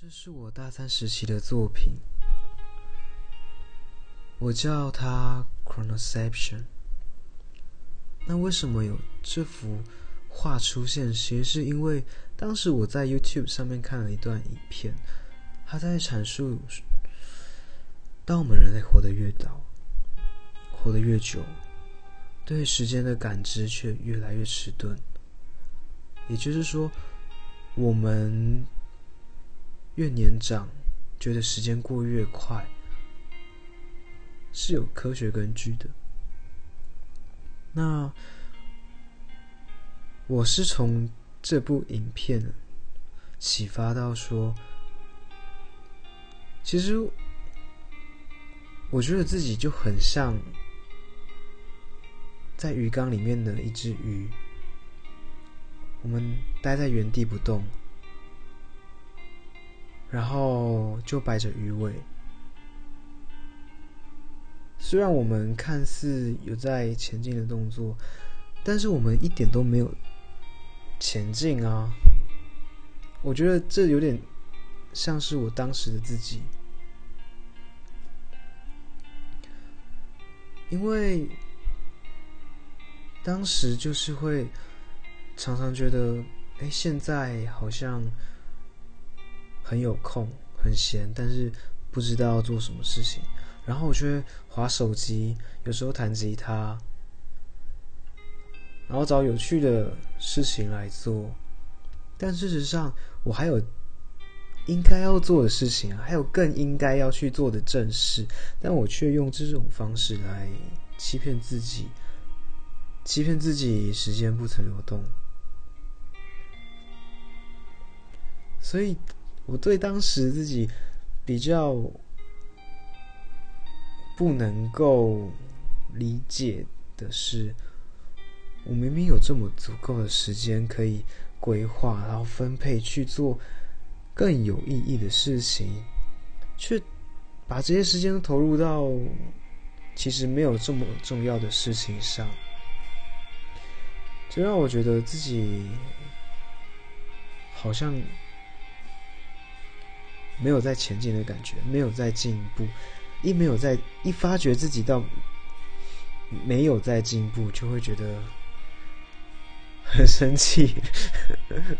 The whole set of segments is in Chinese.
这是我大三时期的作品，我叫它《Chronoception》。那为什么有这幅画出现？其实是因为当时我在 YouTube 上面看了一段影片，他在阐述：当我们人类活得越早，活得越久，对时间的感知却越来越迟钝。也就是说，我们。越年长，觉得时间过越快，是有科学根据的。那我是从这部影片启发到说，其实我觉得自己就很像在鱼缸里面的一只鱼，我们待在原地不动。然后就摆着鱼尾，虽然我们看似有在前进的动作，但是我们一点都没有前进啊！我觉得这有点像是我当时的自己，因为当时就是会常常觉得，哎，现在好像。很有空，很闲，但是不知道要做什么事情。然后我就会划手机，有时候弹吉他，然后找有趣的事情来做。但事实上，我还有应该要做的事情，还有更应该要去做的正事，但我却用这种方式来欺骗自己，欺骗自己时间不曾流动。所以。我对当时自己比较不能够理解的是，我明明有这么足够的时间可以规划，然后分配去做更有意义的事情，却把这些时间都投入到其实没有这么重要的事情上，这让我觉得自己好像。没有在前进的感觉，没有在进步，一没有在一发觉自己到没有在进步，就会觉得很生气，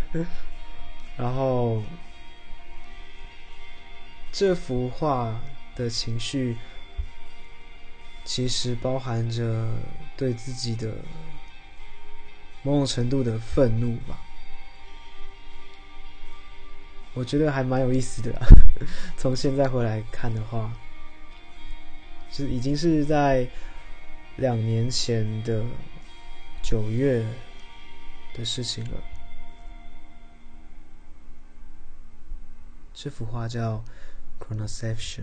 然后这幅画的情绪其实包含着对自己的某种程度的愤怒吧。我觉得还蛮有意思的，从现在回来看的话，是已经是在两年前的九月的事情了。这幅画叫《Chronoception》。